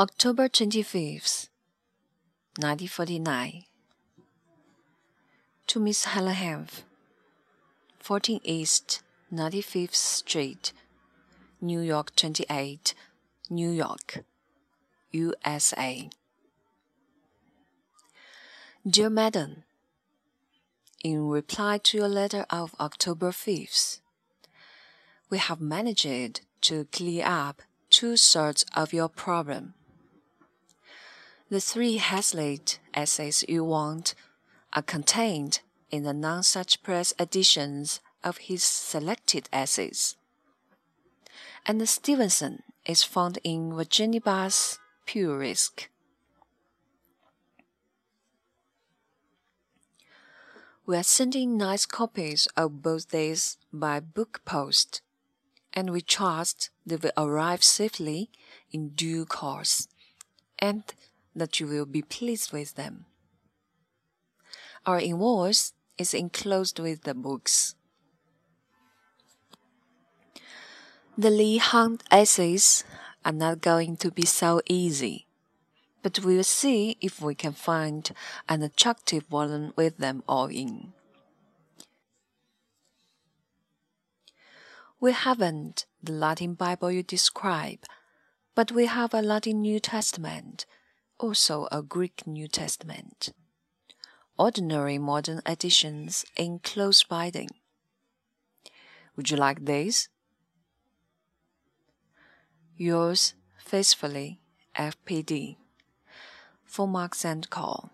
October 25th, 1949. To Miss Helene Hanff, 14 East 95th Street, New York 28, New York, USA. Dear Madam, In reply to your letter of October 5th, we have managed to clear up two thirds of your problem. The three Hazlitt essays you want are contained in the Nonesuch Press editions of his selected essays. And Stevenson is found in Virginia Bass Purisk. We are sending nice copies of both these by book post, and we trust they will arrive safely in due course, and that you will be pleased with them. Our invoice is enclosed with the books. The Leigh Hunt essays are not going to be so easy, but we'll see if we can find an attractive one with them all in. We haven't the Latin Bible you describe, but we have a Latin New Testament also a Greek New Testament. Ordinary modern editions in close binding. Would you like this? Yours faithfully, FPD. For Marks and Call.